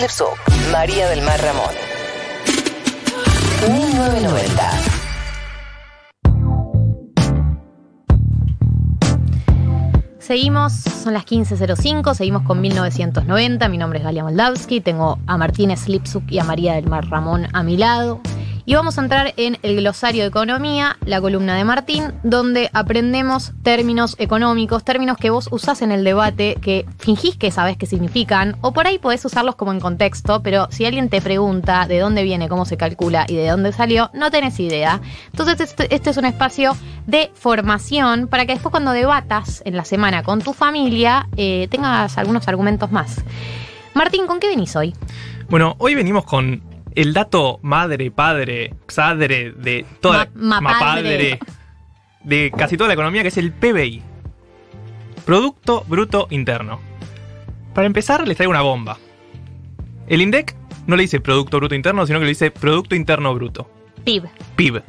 Slipsuk, María del Mar Ramón. 1990. Seguimos, son las 15.05, seguimos con 1990. Mi nombre es Galia Moldavsky, tengo a Martínez Slipsuk y a María del Mar Ramón a mi lado. Y vamos a entrar en el glosario de economía, la columna de Martín, donde aprendemos términos económicos, términos que vos usás en el debate, que fingís que sabés qué significan, o por ahí podés usarlos como en contexto, pero si alguien te pregunta de dónde viene, cómo se calcula y de dónde salió, no tenés idea. Entonces este, este es un espacio de formación para que después cuando debatas en la semana con tu familia, eh, tengas algunos argumentos más. Martín, ¿con qué venís hoy? Bueno, hoy venimos con el dato madre, padre, xadre de toda Ma- mapadre. de casi toda la economía, que es el PBI. Producto Bruto Interno. Para empezar, les traigo una bomba. El INDEC no le dice Producto Bruto Interno, sino que le dice Producto Interno Bruto. PIB. PIB.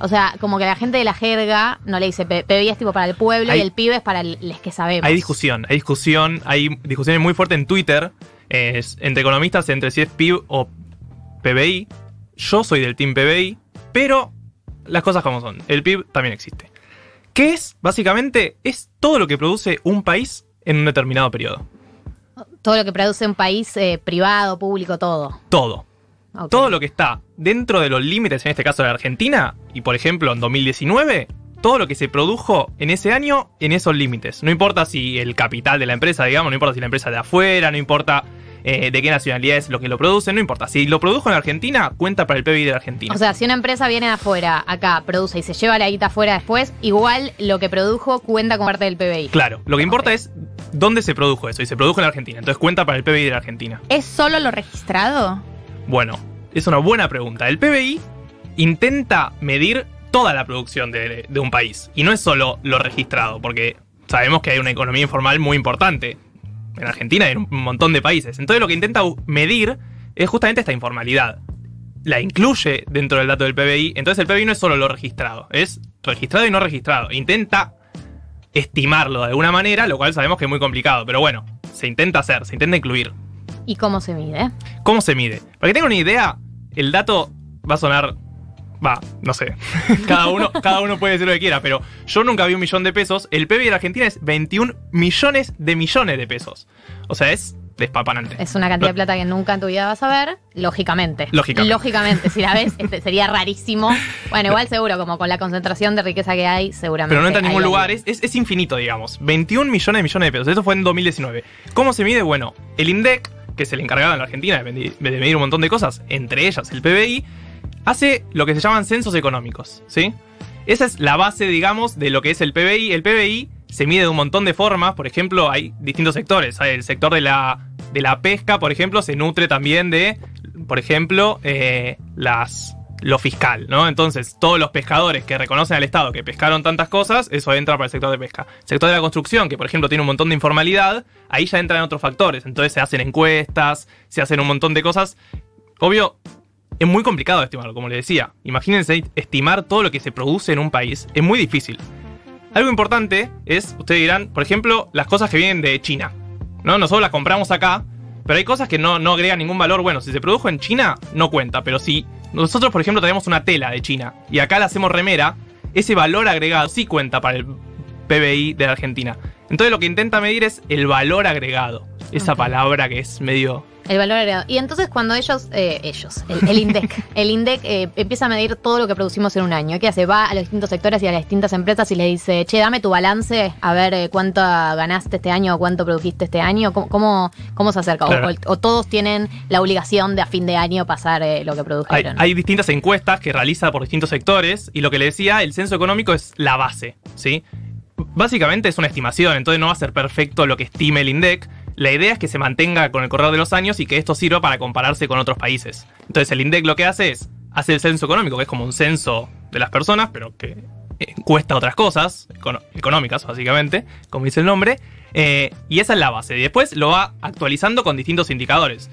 O sea, como que la gente de la jerga no le dice PBI es tipo para el pueblo Hay- y el PIB es para los que sabemos. Hay discusión, hay discusión, hay discusiones muy fuertes en Twitter eh, entre economistas entre si es PIB o PBI. Yo soy del team PBI, pero las cosas como son. El PIB también existe. ¿Qué es? Básicamente es todo lo que produce un país en un determinado periodo. Todo lo que produce un país eh, privado, público, todo. Todo. Todo lo que está dentro de los límites, en este caso de la Argentina, y por ejemplo en 2019, todo lo que se produjo en ese año en esos límites. No importa si el capital de la empresa, digamos, no importa si la empresa es de afuera, no importa eh, de qué nacionalidad es lo que lo produce, no importa. Si lo produjo en Argentina, cuenta para el PBI de la Argentina. O sea, si una empresa viene de afuera, acá, produce y se lleva la guita afuera después, igual lo que produjo cuenta como parte del PBI. claro, lo que importa es dónde se produjo eso, y se produjo en la Argentina. Entonces cuenta para el PBI de la Argentina. ¿Es solo lo registrado? Bueno, es una buena pregunta. El PBI intenta medir toda la producción de, de un país. Y no es solo lo registrado, porque sabemos que hay una economía informal muy importante. En Argentina y en un montón de países. Entonces lo que intenta medir es justamente esta informalidad. La incluye dentro del dato del PBI. Entonces el PBI no es solo lo registrado, es registrado y no registrado. Intenta estimarlo de alguna manera, lo cual sabemos que es muy complicado. Pero bueno, se intenta hacer, se intenta incluir. ¿Y cómo se mide? ¿Cómo se mide? Para que tengan una idea, el dato va a sonar. Va, no sé. cada, uno, cada uno puede decir lo que quiera, pero yo nunca vi un millón de pesos. El PBI de la Argentina es 21 millones de millones de pesos. O sea, es despapanante. Es una cantidad de plata que nunca en tu vida vas a ver, lógicamente. Lógicamente. Lógicamente, si la ves, este, sería rarísimo. Bueno, igual seguro, como con la concentración de riqueza que hay, seguramente. Pero no entra en ningún lugar, es, es, es infinito, digamos. 21 millones de millones de pesos. Eso fue en 2019. ¿Cómo se mide? Bueno, el INDEC, que es el encargado en la Argentina de medir un montón de cosas, entre ellas el PBI, hace lo que se llaman censos económicos, ¿sí? Esa es la base, digamos, de lo que es el PBI. El PBI se mide de un montón de formas. Por ejemplo, hay distintos sectores. El sector de la, de la pesca, por ejemplo, se nutre también de, por ejemplo, eh, las, lo fiscal, ¿no? Entonces, todos los pescadores que reconocen al Estado que pescaron tantas cosas, eso entra para el sector de pesca. sector de la construcción, que por ejemplo tiene un montón de informalidad, ahí ya entran otros factores. Entonces se hacen encuestas, se hacen un montón de cosas. Obvio, es muy complicado de estimar, como les decía. Imagínense estimar todo lo que se produce en un país. Es muy difícil. Algo importante es, ustedes dirán, por ejemplo, las cosas que vienen de China. ¿no? Nosotros las compramos acá, pero hay cosas que no, no agregan ningún valor. Bueno, si se produjo en China, no cuenta. Pero si nosotros, por ejemplo, tenemos una tela de China y acá la hacemos remera, ese valor agregado sí cuenta para el PBI de la Argentina. Entonces lo que intenta medir es el valor agregado. Esa palabra que es medio... El valor agregado. Y entonces cuando ellos, eh, ellos, el, el INDEC, el INDEC eh, empieza a medir todo lo que producimos en un año. ¿Qué hace? Va a los distintos sectores y a las distintas empresas y le dice, che, dame tu balance, a ver eh, cuánto ganaste este año o cuánto produjiste este año. ¿Cómo, cómo, cómo se acerca? O- Claro. O, o todos tienen la obligación de a fin de año pasar eh, lo que Hay, produjeron. hay distintas encuestas que realiza por distintos sectores y lo que le decía, el censo económico es la base, ¿sí? Básicamente es una estimación, entonces no va a ser perfecto lo que estime el INDEC. La idea es que se mantenga con el correr de los años y que esto sirva para compararse con otros países. Entonces el INDEC lo que hace es, hace el censo económico, que es como un censo de las personas, pero que encuesta otras cosas, económicas básicamente, como dice el nombre, eh, y esa es la base. Y después lo va actualizando con distintos indicadores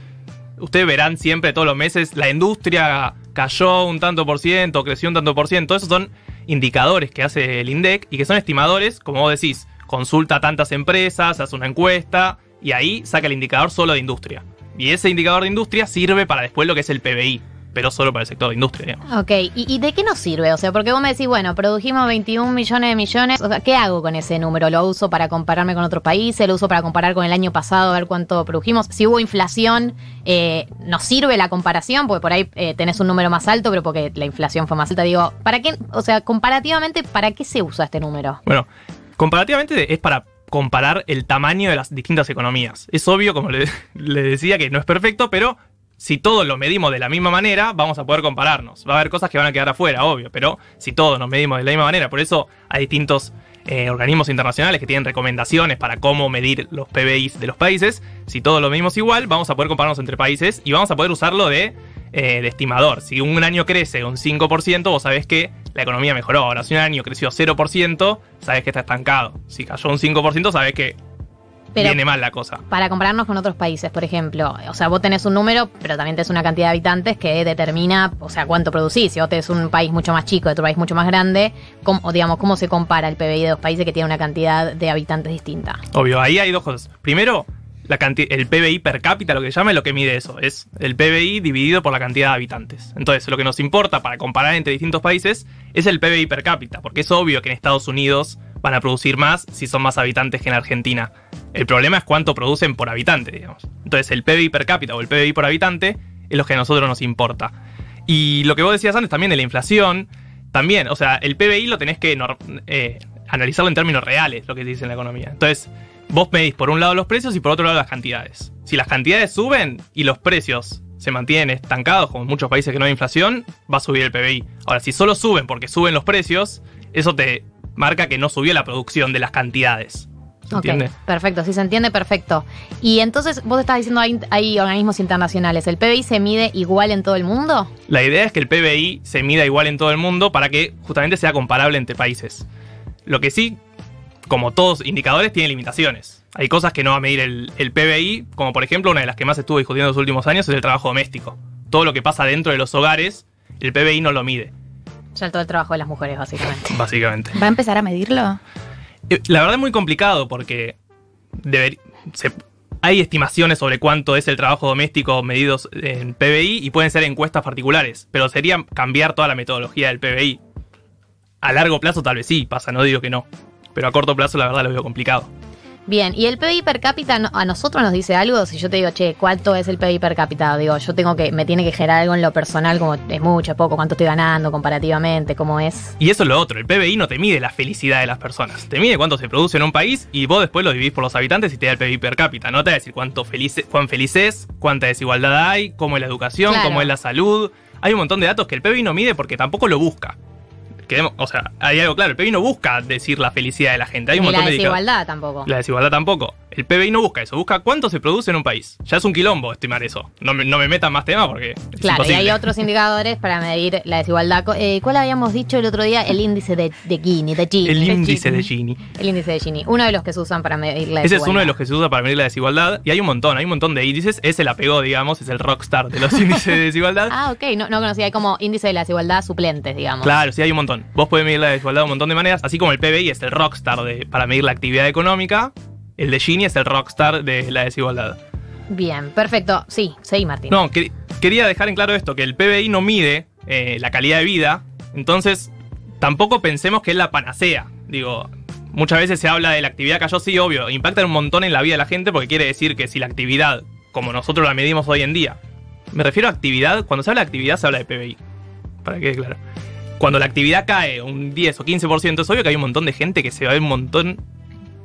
ustedes verán siempre todos los meses la industria cayó un tanto por ciento, creció un tanto por ciento. Esos son indicadores que hace el INDEC y que son estimadores, como vos decís, consulta a tantas empresas, hace una encuesta y ahí saca el indicador solo de industria. Y ese indicador de industria sirve para después lo que es el PBI, pero solo para el sector de industria. digamos. Ok, ¿Y, y de qué nos sirve? O sea, porque vos me decís, bueno, produjimos 21 millones de millones. O sea, ¿qué hago con ese número? ¿Lo uso para compararme con otros países? ¿Lo uso para comparar con el año pasado, a ver cuánto produjimos? Si hubo inflación, eh, ¿nos sirve la comparación? Porque por ahí eh, tenés un número más alto, pero porque la inflación fue más alta. Digo, ¿para qué? O sea, comparativamente, ¿para qué se usa este número? Bueno, comparativamente es para comparar el tamaño de las distintas economías. Es obvio, como le, decía, que no es perfecto, pero si todos lo medimos de la misma manera, vamos a poder compararnos. Va a haber cosas que van a quedar afuera, obvio, pero si todos nos medimos de la misma manera, por eso hay distintos eh, organismos internacionales que tienen recomendaciones para cómo medir los PBIs de los países. Si todos lo medimos igual, vamos a poder compararnos entre países y vamos a poder usarlo de, eh, de estimador. Si un año crece un 5%, vos sabés que la economía mejoró. Ahora, si un año creció 0%, sabés que está estancado. Si cayó un 5%, sabés que Pero- viene mal la cosa. Para compararnos con otros países, por ejemplo. O sea, vos tenés un número, pero también tenés una cantidad de habitantes que determina, o sea, cuánto producís. Si vos tenés un país mucho más chico, otro país mucho más grande, ¿cómo, o digamos, ¿cómo se compara el PBI de dos países que tienen una cantidad de habitantes distinta? Obvio, ahí hay dos cosas. Primero, la canti- el PBI per cápita, lo que se llama, es lo que mide eso. Es el PBI dividido por la cantidad de habitantes. Entonces, lo que nos importa para comparar entre distintos países es el PBI per cápita, porque es obvio que en Estados Unidos van a producir más si son más habitantes que en Argentina. El problema es cuánto producen por habitante, digamos. Entonces, el PBI per cápita o el PBI por habitante es lo que a nosotros nos importa. Y lo que vos decías antes también de la inflación, también, o sea, el PBI lo tenés que eh, analizarlo en términos reales, lo que dice en la economía. Entonces, vos medís por un lado los precios y por otro lado las cantidades. Si las cantidades suben y los precios se mantienen estancados, como en muchos países que no hay inflación, va a subir el PBI. Ahora, si solo suben porque suben los precios, eso te marca que no subió la producción de las cantidades. ¿Se Ok, entiende? perfecto, si se entiende, perfecto. Y entonces, vos estás diciendo hay, hay organismos internacionales. ¿El PBI se mide igual en todo el mundo? La idea es que el PBI se mida igual en todo el mundo para que justamente sea comparable entre países. Lo que sí, como todos indicadores, tiene limitaciones. Hay cosas que no va a medir el, el PBI, como por ejemplo una de las que más estuvo discutiendo en los últimos años es el trabajo doméstico. Todo lo que pasa dentro de los hogares, el PBI no lo mide, Ya todo el trabajo de las mujeres, básicamente. básicamente. ¿Va a empezar a medirlo? Eh, La verdad es muy complicado porque deber- se- hay estimaciones sobre cuánto es el trabajo doméstico medidos en PBI y pueden ser encuestas particulares, pero sería cambiar toda la metodología del PBI. A largo plazo tal vez sí, pasa, no digo que no, pero a corto plazo la verdad lo veo complicado. Bien, ¿y el PBI per cápita a nosotros nos dice algo? Si yo te digo, che, ¿cuánto es el PBI per cápita? Digo, yo tengo que, me tiene que generar algo en lo personal, como es mucho, es poco, cuánto estoy ganando comparativamente, cómo es. Y eso es lo otro, el PBI no te mide la felicidad de las personas, te mide cuánto se produce en un país y vos después lo dividís por los habitantes y te da el PBI per cápita. No te va a decir cuánto feliz, cuán feliz es, cuánta desigualdad hay, cómo es la educación, Claro. cómo es la salud. Hay un montón de datos que el PBI no mide porque tampoco lo busca. Quedemos- o sea, hay algo claro, el PBI no busca decir la felicidad de la gente. Hay un Ni la montón de indicadores. desigualdad tampoco. La desigualdad tampoco. El PBI no busca eso, busca cuánto se produce en un país. Ya es un quilombo estimar eso. No me, no me metan más temas porque es Claro, y imposible. hay otros indicadores para medir la desigualdad. Eh, ¿Cuál habíamos dicho el otro día? El índice de, de Gini, de Gini. El índice de Gini. El índice de Gini. Uno de los que se usan para medir la Ese desigualdad. es uno de los que se usa para medir la desigualdad. Y hay un montón, hay un montón de índices. Ese la pegó, digamos, es el rockstar de los índices de desigualdad. Ah, ok, no, no conocía. Hay como índice de la desigualdad suplentes, digamos. Claro, sí, hay un montón. Vos podés medir la desigualdad de un montón de maneras, así como el PBI es el rockstar de, para medir la actividad económica, el de Gini es el rockstar de la desigualdad. Bien, perfecto. Sí, seguí, Martín. No, que- quería dejar en claro esto, que el PBI no mide eh, la calidad de vida, entonces tampoco pensemos que es la panacea. Digo, muchas veces se habla de la actividad cayó, sí, obvio, impacta un montón en la vida de la gente porque quiere decir que si la actividad, como nosotros la medimos hoy en día, me refiero a actividad, cuando se habla de actividad se habla de PBI, para que quede claro. Cuando la actividad cae un 10 o 15%, es obvio que hay un montón de gente que se va a ver un montón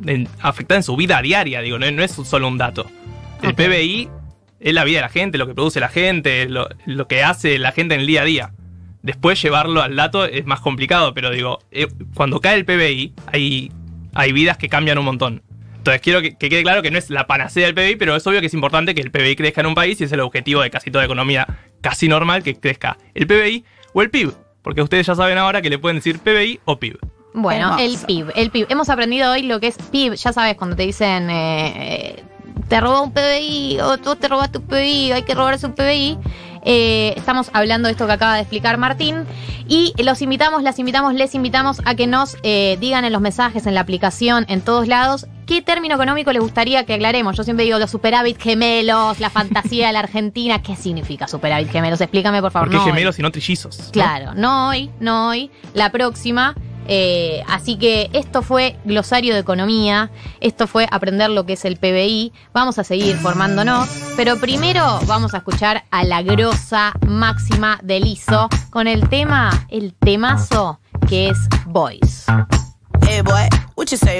en- afectada en su vida diaria, digo, no, no es solo un dato. El. PBI es la vida de la gente, lo que produce la gente, lo, lo que hace la gente en el día a día. Después llevarlo al dato es más complicado, pero digo, eh, cuando cae el PBI hay, hay vidas que cambian un montón. Entonces quiero que, que quede claro que no es la panacea del PBI, pero es obvio que es importante que el PBI crezca en un país y es el objetivo de casi toda economía casi normal que crezca el PBI o el PIB. Porque ustedes ya saben ahora que le pueden decir PBI o PIB. Bueno, el. PIB. El PIB. Hemos aprendido hoy lo que es PIB. Ya sabes, cuando te dicen eh, te robó un PBI o tú te robaste un PBI, hay que robarse un PBI. Eh, estamos hablando de esto que acaba de explicar Martín. Y los invitamos, las invitamos, les invitamos a que nos eh, digan en los mensajes, en la aplicación, en todos lados, ¿qué término económico les gustaría que aclaremos? Yo siempre digo los superávit gemelos, la fantasía de la Argentina. ¿Qué significa superávit gemelos? Explícame, por favor. ¿Por qué No hoy. gemelos y no trillizos? ¿no? Claro, no hoy, no hoy, la próxima. Eh, así que esto fue glosario de economía, esto fue aprender lo que es el PBI, vamos a seguir formándonos, pero primero vamos a escuchar a la grosa máxima del ISO con el tema, el temazo que es Boys. Hey boy, what you say?